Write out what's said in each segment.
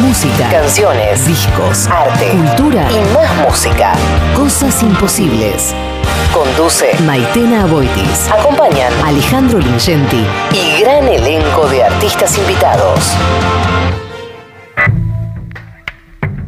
Música, Canciones, discos, arte cultura y más música. cosas imposibles. Conduce, Maitena Aboitis, acompañan Alejandro Lingenti. y gran elenco de artistas invitados.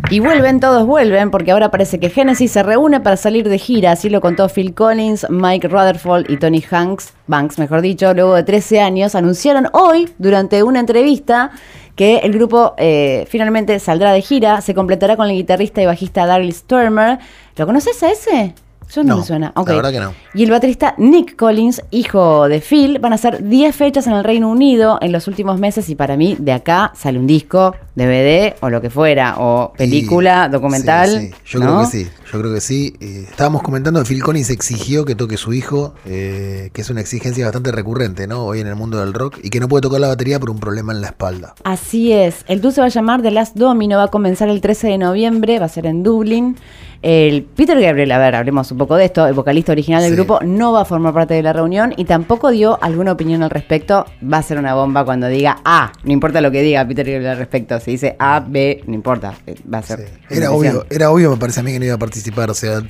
Y vuelven, todos vuelven, porque ahora parece que Genesis se reúne para salir de gira, así lo contó Phil Collins, Mike Rutherford y Tony Hanks, Banks, mejor dicho, luego de 13 años, anunciaron hoy, durante una entrevista, que el grupo eh, finalmente saldrá de gira, se completará con el guitarrista y bajista Daryl Stormer. ¿Lo conoces a ese? Yo no, No, me suena. la verdad que no. Y el baterista Nick Collins, hijo de Phil, van a hacer 10 fechas en el Reino Unido en los últimos meses y para mí de acá sale un disco, DVD o lo que fuera, o película, documental. sí, sí. Yo ¿no? creo que sí, yo creo que sí. Eh, estábamos comentando que Phil Collins exigió que toque su hijo, eh, que es una exigencia bastante recurrente, ¿no? Hoy en el mundo del rock, y que no puede tocar la batería por un problema en la espalda. Así es. El tour se va a llamar The Last Domino, va a comenzar el 13 de noviembre, va a ser en Dublin. El Peter Gabriel, a ver, hablemos un poco de esto, el vocalista original del Sí. grupo, no va a formar parte de la reunión y tampoco dio alguna opinión al respecto. Va a ser una bomba cuando diga A, no importa lo que diga Peter Gabriel al respecto. Si dice A, B, no importa, eh, va a ser. Sí. Era obvio, era obvio, me parece a mí que no iba a participar. O sea,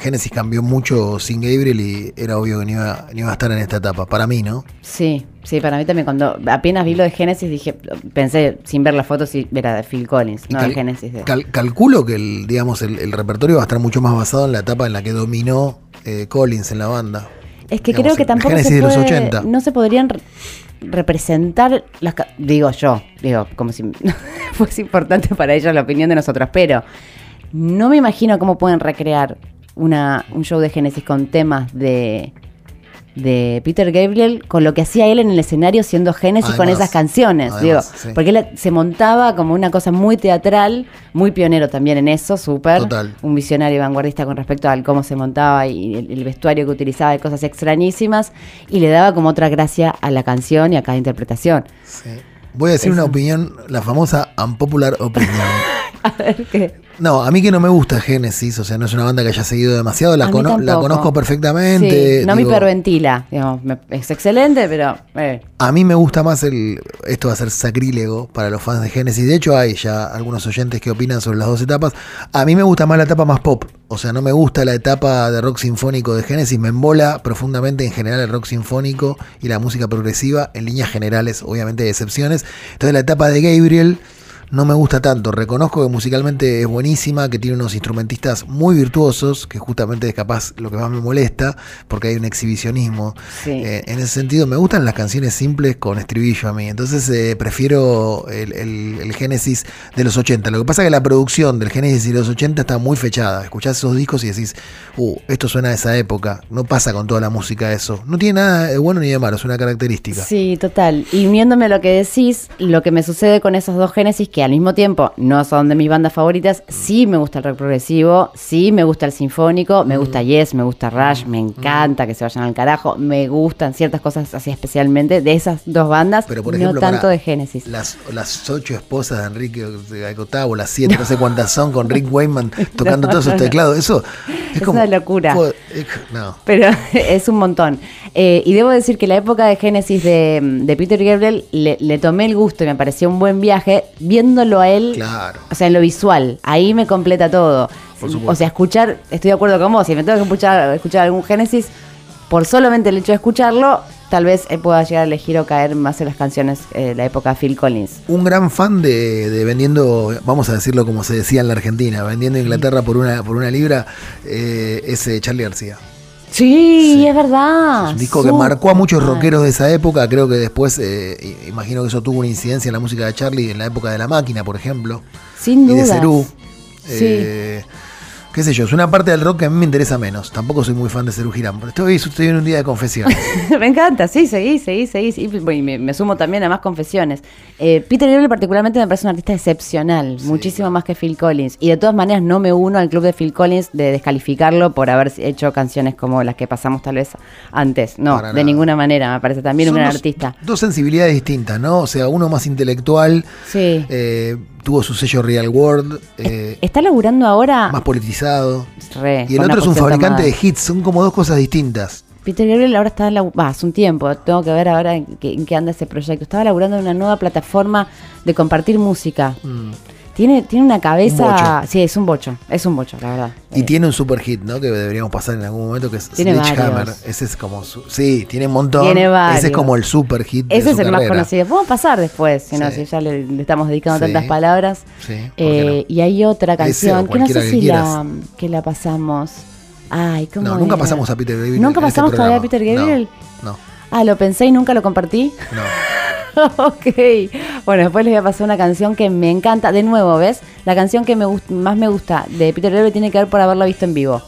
Genesis cambió mucho sin Gabriel y era obvio que no iba, no iba a estar en esta etapa. Para mí, ¿no? Sí, sí, para mí también. Cuando apenas vi lo de Genesis, dije, pensé sin ver las fotos si era de Phil Collins, no de Genesis. De... cal- calculo que el, digamos, el, el repertorio va a estar mucho más basado en la etapa en la que dominó eh, Collins en la banda. Es que Digamos, creo que tampoco Genesis se de los puede- 80. no se podrían re- representar las digo yo, digo, como si fuese importante para ellos la opinión de nosotros, pero no me imagino cómo pueden recrear una, un show de Genesis con temas de de Peter Gabriel con lo que hacía él en el escenario siendo Genesis con esas canciones, además, digo, sí. porque él se montaba como una cosa muy teatral, muy pionero también en eso, súper, un visionario y vanguardista con respecto al cómo se montaba y el, el vestuario que utilizaba de cosas extrañísimas y le daba como otra gracia a la canción y a cada interpretación. Sí. Voy a decir una opinión, la famosa unpopular opinion. A ver qué. No, a mí que no me gusta Genesis, o sea, no es una banda que haya seguido demasiado, la, cono- la conozco perfectamente. Sí, no me digo, hiperventila, digamos, me- es excelente, pero eh, A mí me gusta más el. Esto va a ser sacrílego para los fans de Genesis. De hecho, hay ya algunos oyentes que opinan sobre las dos etapas. A mí me gusta más la etapa más pop. O sea, no me gusta la etapa de rock sinfónico de Genesis. Me embola profundamente en general el rock sinfónico y la música progresiva. En líneas generales, obviamente, hay excepciones. Entonces, la etapa de Gabriel. No me gusta tanto. Reconozco que musicalmente es buenísima, que tiene unos instrumentistas muy virtuosos, que justamente es capaz lo que más me molesta, porque hay un exhibicionismo. Sí. Eh, en ese sentido, me gustan las canciones simples con estribillo a mí. Entonces, eh, prefiero el, el- el Génesis de los 80. Lo que pasa es que la producción del Génesis de los 80 está muy fechada. Escuchás esos discos y decís, uh, esto suena de esa época. No pasa con toda la música eso. No tiene nada de bueno ni de malo, es una característica. Sí, total. Y uniéndome a lo que decís, lo que me sucede con esos dos Génesis, que al mismo tiempo no son de mis bandas favoritas, sí me gusta el rock progresivo, sí me gusta el sinfónico, me gusta Yes, me gusta Rush, me encanta que se vayan al carajo, me gustan ciertas cosas así especialmente de esas dos bandas, Pero por no ejemplo, tanto pará, de Génesis. Las, las ocho esposas de Enrique Alcotavo, las siete, no sé cuántas son, con Rick Wayman tocando todos sus teclados. Eso es Es como. una locura. No. Pero es un montón. Eh, y debo decir que la época de Génesis de, de Peter Gabriel le, le tomé el gusto y me pareció un buen viaje viéndolo a él, Claro. o sea, en lo visual. Ahí me completa todo. O sea, escuchar, estoy de acuerdo con vos, si me tengo que escuchar, escuchar algún Génesis, por solamente el hecho de escucharlo, tal vez eh, pueda llegar a elegir o caer más en las canciones eh, de la época Phil Collins. Un gran fan de, de vendiendo, vamos a decirlo como se decía en la Argentina, vendiendo Inglaterra por una, por una libra, eh, es eh, Charlie García. Sí, Sí. es verdad. Es un disco que marcó a muchos rockeros de esa época. Creo que después, eh, imagino que eso tuvo una incidencia en la música de Charlie en la época de La Máquina, por ejemplo. Sin y de. Cerú. Sí. Eh, qué sé yo, es una parte del rock que a mí me interesa menos. Tampoco soy muy fan de Cerú Girán. pero Estoy, estoy en un día de confesión. me encanta, sí, seguí, seguí, seguí. y me, me sumo también a más confesiones. Eh, Peter Gabriel particularmente me parece un artista excepcional, muchísimo más que Phil Collins. Y de todas maneras no me uno al club de Phil Collins de descalificarlo por haber hecho canciones como las que pasamos tal vez antes. No, Para de nada. ninguna manera, me parece también un gran artista. Dos sensibilidades distintas, ¿no? O sea, uno más intelectual, Sí. eh, tuvo su sello Real World, eh, ¿Está laburando ahora? más politizado. Re, Y el otro es un fabricante de hits, son como dos cosas distintas. Peter Gabriel ahora está, lau- va, hace un tiempo, tengo que ver ahora en qué, en qué anda ese proyecto. Estaba laburando en una nueva plataforma de compartir música. Mm. Tiene, tiene una cabeza. Sí, es un bocho. Es un bocho, la verdad. Y Eh, tiene un super hit, ¿no? Que deberíamos pasar en algún momento, que es Sledgehammer. Ese es como su- Sí, tiene un montón. Tiene Ese varios. es como el super hit. de ese es el más conocido. Podemos pasar después, si no, Sí. si ya le, le estamos dedicando Sí. tantas palabras. Sí, ¿por qué Eh, Y hay otra Ese canción que no sé que si la, que la pasamos. Ay, ¿cómo No, nunca pasamos a Peter Gabriel. ¿Nunca este pasamos todavía a. Peter Gabriel? No, Ah, lo pensé y nunca lo compartí. no. ok. Bueno, después les voy a pasar una canción que me encanta. De nuevo, ¿ves? La canción que me más me gusta de Peter Gabriel tiene que ver por haberla visto en vivo.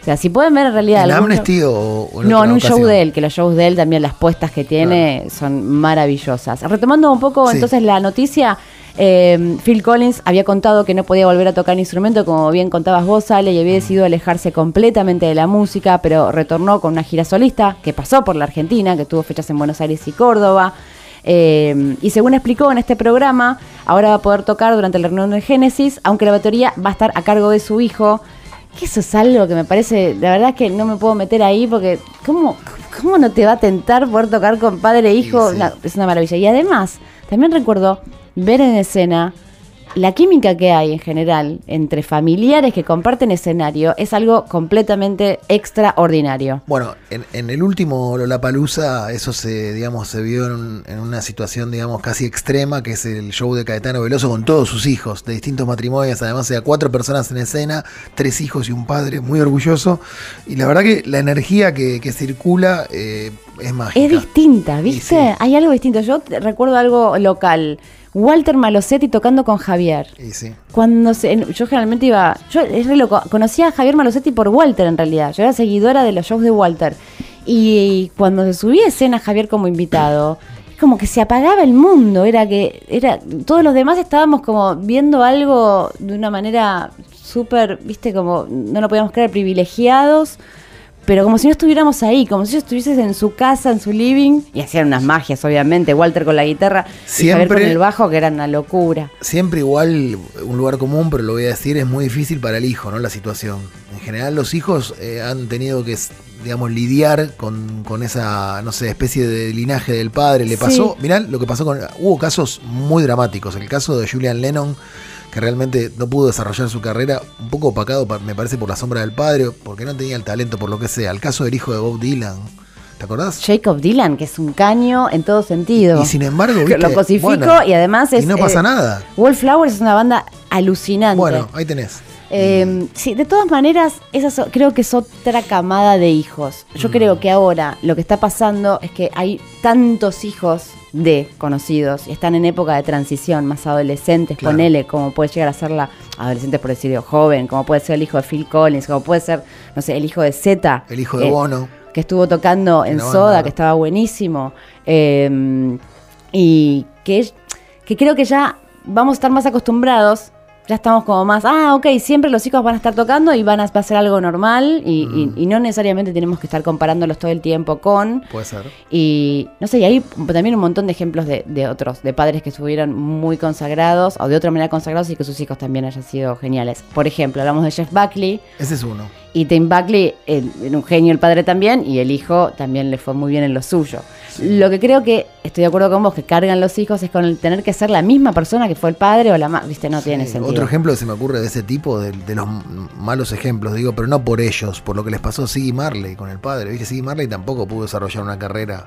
O sea, si pueden ver en realidad. ¿En Amnesty show- o, en no, en un show de él, que los shows de él también, las puestas que tiene son maravillosas. Retomando un poco Sí. entonces la noticia, eh, Phil Collins había contado que no podía volver a tocar instrumento, como bien contabas vos, Ale, y había decidido alejarse completamente de la música, pero retornó con una gira solista que pasó por la Argentina, que tuvo fechas en Buenos Aires y Córdoba. Eh, y según explicó en este programa, ahora va a poder tocar durante la reunión de Génesis, aunque la batería va a estar a cargo de su hijo. Que eso es algo que me parece, la verdad es que no me puedo meter ahí porque ¿cómo, cómo no te va a tentar poder tocar con padre e hijo? Sí, sí. Una- es una maravilla. Y además, también recuerdo ver en escena la química que hay en general entre familiares que comparten escenario es algo completamente extraordinario. Bueno, en, en el último Lollapalooza eso se, digamos, se vio en, en una situación, digamos, casi extrema, que es el show de Caetano Veloso con todos sus hijos, de distintos matrimonios, además de cuatro personas en escena, tres hijos y un padre, muy orgulloso. Y la verdad que la energía que, que circula eh, es mágica. Es distinta, ¿viste? sí. Hay algo distinto. Yo recuerdo algo local. Walter Malosetti tocando con Javier. Sí. Cuando se, yo generalmente iba, yo es re loco, conocía a Javier Malosetti por Walter en realidad, yo era seguidora de los shows de Walter. Y cuando se subía a escena Javier como invitado, es como que se apagaba el mundo, era que era todos los demás estábamos como viendo algo de una manera súper, viste, como no lo podíamos creer, privilegiados. Pero como si no estuviéramos ahí, como si ellos estuviesen en su casa, en su living, y hacían unas magias, obviamente, Walter con la guitarra y Javier con Siempre- el bajo, que era una locura. Siempre igual, un lugar común, pero lo voy a decir, es muy difícil para el hijo, ¿no? La situación. En general los hijos eh, han tenido que, digamos, lidiar con, con esa, no sé, especie de linaje del padre. Le Sí. pasó, mirá lo que pasó con... Hubo casos muy dramáticos. El caso de Julian Lennon, que realmente no pudo desarrollar su carrera, un poco opacado, pa- me parece, por la sombra del padre, porque no tenía el talento, por lo que sea. El caso del hijo de Bob Dylan, ¿te acordás? Jacob Dylan, que es un caño en todo sentido. Y sin embargo, ¿viste? lo cosifico Bueno, y además es. Y no pasa eh, nada. Wallflowers es una banda alucinante. Bueno, ahí tenés. Eh, sí, de todas maneras, esa creo que es otra camada de hijos. Yo Mm. creo que ahora lo que está pasando es que hay tantos hijos de conocidos y están en época de transición, más adolescentes, Claro. ponele, como puede llegar a ser la adolescente por decir joven, como puede ser el hijo de Phil Collins, como puede ser, no sé, el hijo de Z. El hijo de eh, Bono. que estuvo tocando en. Soda, que estaba buenísimo. eh, y que, que creo que ya vamos a estar más acostumbrados. Ya estamos como más, ah, ok, siempre los hijos van a estar tocando y van a, va a ser algo normal y, y- y no necesariamente tenemos que estar comparándolos todo el tiempo con. Puede ser. Y no sé, y hay también un montón de ejemplos de, de otros, de padres que estuvieron muy consagrados o de otra manera consagrados y que sus hijos también hayan sido geniales. Por ejemplo, hablamos de Jeff Buckley, Ese es uno. Y Tim Buckley el- era un genio el padre también y el hijo también le fue muy bien en lo suyo. Lo que creo que estoy de acuerdo con vos que cargan los hijos es con el tener que ser la misma persona que fue el padre o la madre, viste, no tiene sentido. Otro ejemplo que se me ocurre de ese tipo, de, de los malos ejemplos, digo, pero no por ellos, por lo que les pasó a Siggy Marley con el padre. Viste, Siggy Marley tampoco pudo desarrollar una carrera.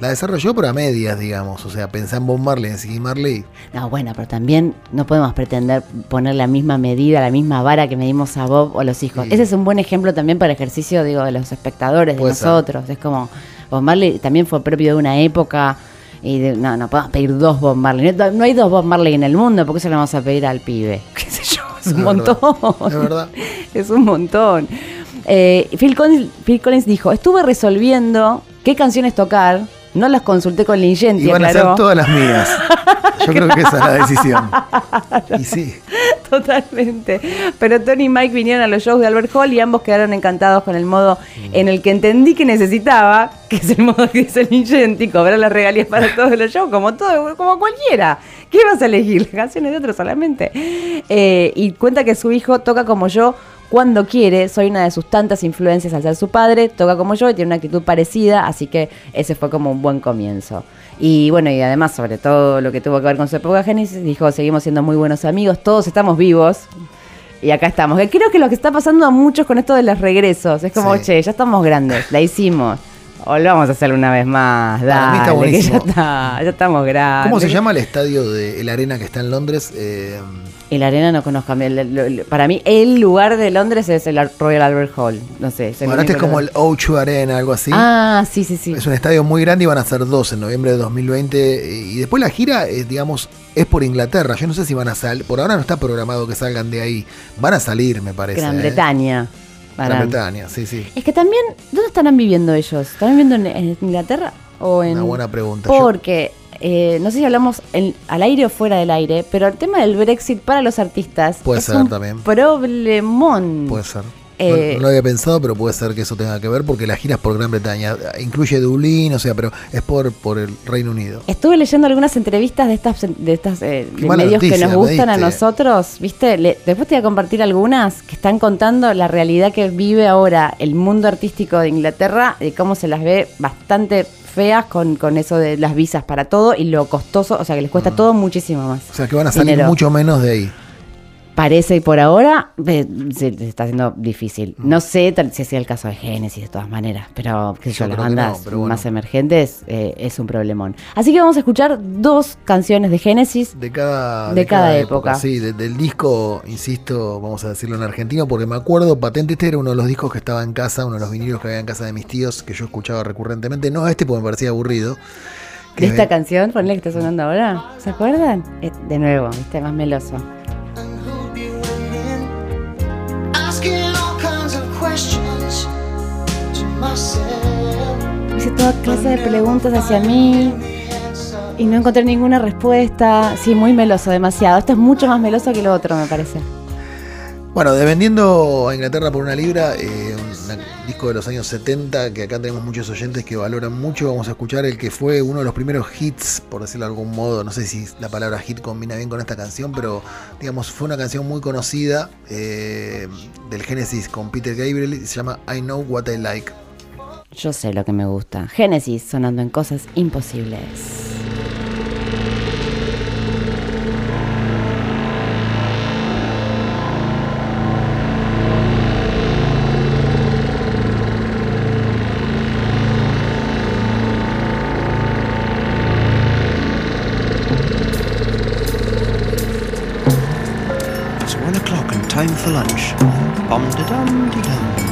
La desarrolló, pero a medias, digamos. O sea, pensá en Bob Marley, en Siggy Marley. No, bueno, pero también no podemos pretender poner la misma medida, la misma vara que medimos a Bob o a los hijos. Sí. Ese es un buen ejemplo también para el ejercicio, digo, de los espectadores, de Puede ser. nosotros. Es como, Bob Marley también fue propio de una época y de- no, no podemos pedir dos Bob Marley. No, no hay dos Bob Marley en el mundo, porque se le vamos a pedir al pibe. ¿Qué sé yo? Es un Es montón. verdad, es verdad. es un montón. Eh, Phil, Collins, Phil Collins dijo, estuve resolviendo qué canciones tocar. No las consulté con Lingenti, Y van a ser todas las mías. Yo creo que esa es la decisión. Y sí, Totalmente. Pero Tony y Mike vinieron a los shows de Albert Hall y ambos quedaron encantados con el modo en el que entendí que necesitaba, que es el modo que dice Lingenti, cobrar las regalías para todos los shows, como todo, como cualquiera. ¿Qué vas a elegir? Las canciones de otros solamente. Eh, y cuenta que su hijo toca como yo cuando quiere. Soy una de sus tantas influencias al ser su padre. Toca como yo y tiene una actitud parecida, así que ese fue como un buen comienzo. Y bueno, y además, sobre todo lo que tuvo que ver con su época Génesis, dijo: seguimos siendo muy buenos amigos, todos estamos vivos. Y acá estamos. Que creo que lo que está pasando a muchos con esto de los regresos es como, Sí. che, ya estamos grandes, la hicimos. O lo vamos a hacer una vez más. Para mí está Dale, que ya, buenísimo. está, ya estamos grandes. ¿Cómo se llama el estadio de la arena que está en Londres? Eh, El Arena no conozco. Para mí, el lugar de Londres es el Royal Albert Hall. No sé. es bueno, este es como el O2 Arena, algo así. Ah, sí, sí, sí. Es un estadio muy grande y van a ser dos en noviembre de 2020. Y después la gira, eh, digamos, es por Inglaterra. Yo no sé si van a salir. Por ahora no está programado que salgan de ahí. Van a salir, me parece. Gran ¿eh? Gran Bretaña, sí, sí. Es que también, ¿dónde estarán viviendo ellos? ¿Estarán viviendo en, en Inglaterra o en...? Una buena pregunta. Porque, eh, no sé si hablamos en- al aire o fuera del aire, pero el tema del Brexit para los artistas Puede es ser un también. problemón. Puede ser. Eh, no, no lo había pensado, pero puede ser que eso tenga que ver porque la gira es por Gran Bretaña. Incluye Dublín, o sea, pero es por, por el Reino Unido. Estuve leyendo algunas entrevistas de estas de estas eh, de medios que nos gustan a nosotros, ¿viste? Le- después te voy a compartir algunas que están contando la realidad que vive ahora el mundo artístico de Inglaterra, de cómo se las ve bastante feas con, con eso de las visas para todo y lo costoso, o sea que les cuesta todo muchísimo más. Mm. O sea, que van a salir Dinero. mucho menos de ahí. Parece y por ahora eh, se, se está haciendo difícil. Mm. No sé tal- si sea el caso de Génesis de todas maneras, pero sé Yo las que no, bandas bueno. más emergentes eh, es un problemón. Así que vamos a escuchar dos canciones de Génesis. De cada, De cada época. Sí, de- del disco, insisto, vamos a decirlo en argentino, porque me acuerdo, Patente, este era uno de los discos que estaba en casa, uno de los vinilos que había en casa de mis tíos, que yo escuchaba recurrentemente. No este porque me parecía aburrido. De que esta me- canción, ponle que está sonando ahora. ¿Se acuerdan? De nuevo, viste, más meloso. Hice toda clase de preguntas hacia mí y no encontré ninguna respuesta. Sí, muy meloso, demasiado. Esto es mucho más meloso que lo otro, me parece. Bueno, de vendiendo a Inglaterra por una libra, eh, un disco de los años 70, que acá tenemos muchos oyentes que valoran mucho, vamos a escuchar el que fue uno de los primeros hits, por decirlo de algún modo, no sé si la palabra hit combina bien con esta canción, pero digamos fue una canción muy conocida eh, del Genesis con Peter Gabriel, y se llama I Know What I Like. Yo sé lo que me gusta. Génesis sonando en cosas imposibles. It's one o'clock and time for lunch. Bum de dum de dum.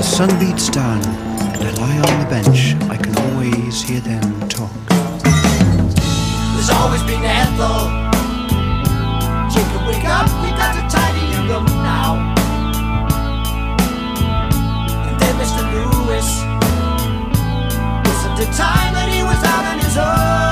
The sun beats down and I lie on the bench, I can always hear them talk. There's always been Ethel. Jacob, wake up, we got to tidy your room now. And then Mr. Lewis. Wasn't it time that he was out on his own?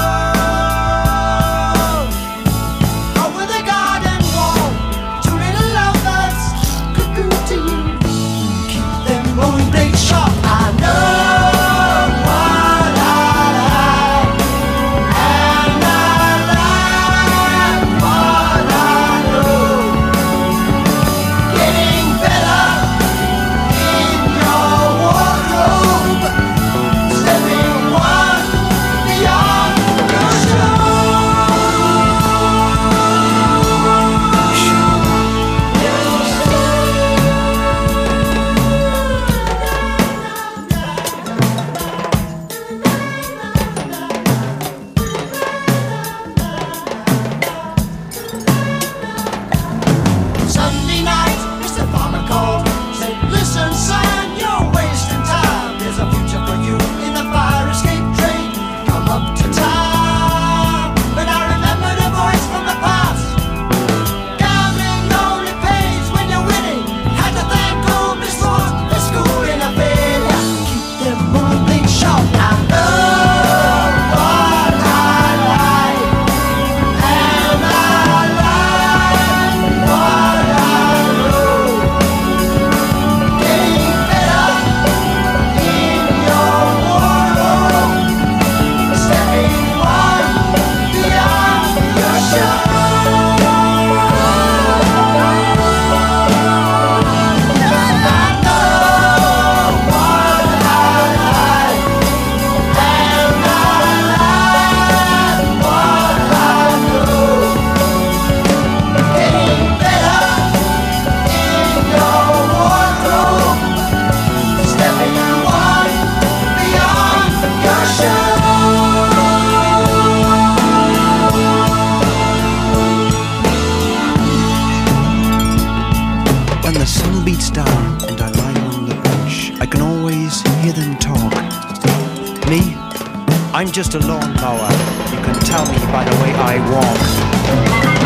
I'm just a lawnmower. You can tell me by the way I walk.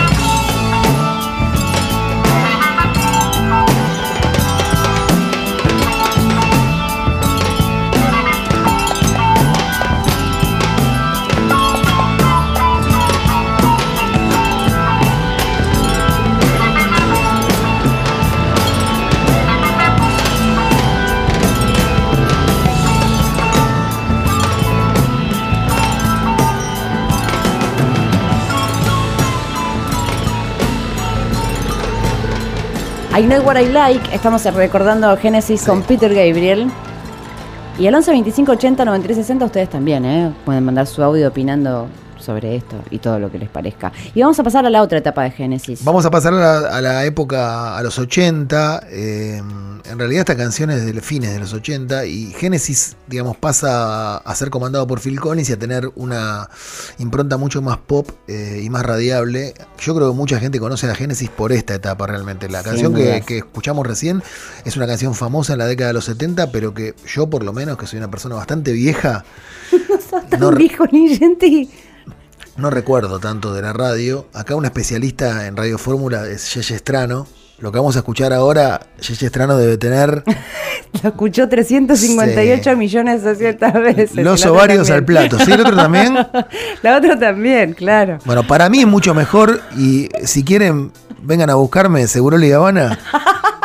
I Know What I Like, estamos recordando Genesis con Peter Gabriel. Y al 11 25 80 93 60 ustedes también, ¿eh? Pueden mandar su audio opinando sobre esto y todo lo que les parezca. Y vamos a pasar a la otra etapa de Genesis. Vamos a pasar a la, a la época, a los 80. eh, en realidad esta canción es de fines de los 80 y Genesis, digamos, pasa a ser comandado por Phil Collins y a tener una impronta mucho más pop eh, y más radiable. Yo creo que mucha gente conoce a Genesis por esta etapa realmente. La canción que, escuchamos recién es una canción famosa en la década de los 70, pero que yo por lo menos, que soy una persona bastante vieja, Tan no, re- viejo ni gente. No recuerdo tanto de la radio. Acá un especialista en Radio Fórmula es Yeye Estrano. Lo que vamos a escuchar ahora, Yeye Estrano debe tener Lo escuchó 358 Sí. millones 200 veces. los ovarios al plato. ¿Sí? ¿El otro también? La otra también, claro. Bueno, para mí es mucho mejor y si quieren, vengan a buscarme, Seguro y Habana.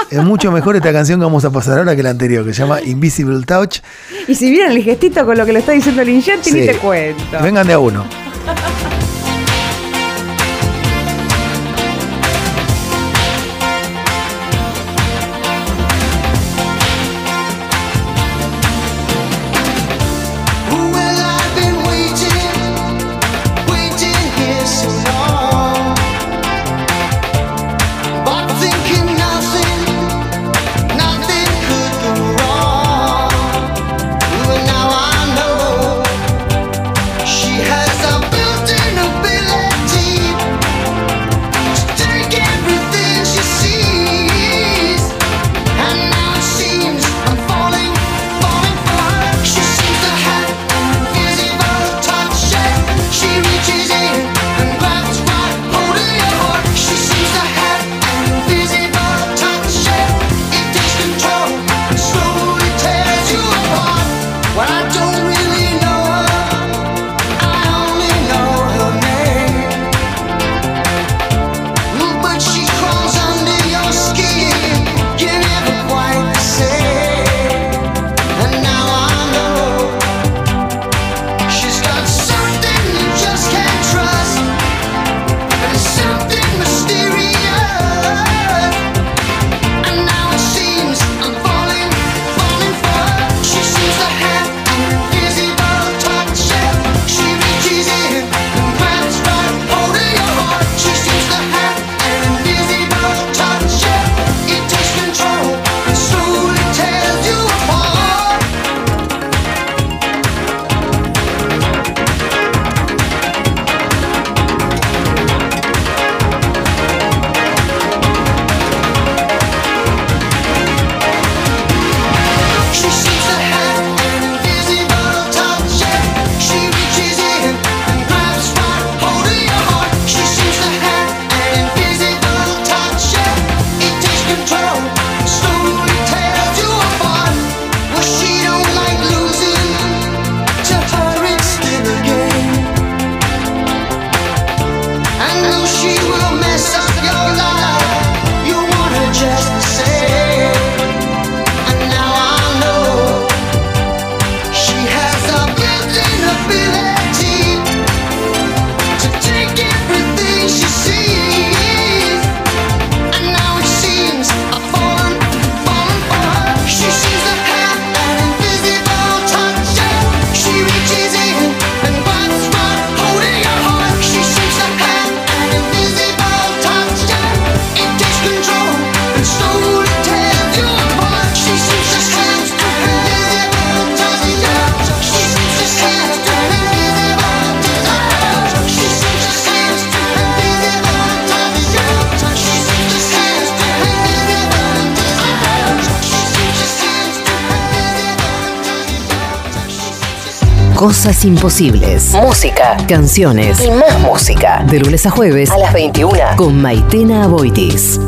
Es mucho mejor esta canción que vamos a pasar ahora que la anterior, que se llama Invisible Touch. Y si vieron el gestito con lo que le está diciendo el Ingetti, ni te cuento. Vengan de a uno. Cosas imposibles. Música Canciones. y más música. De lunes a jueves A las 21. con Maitena Aboitis.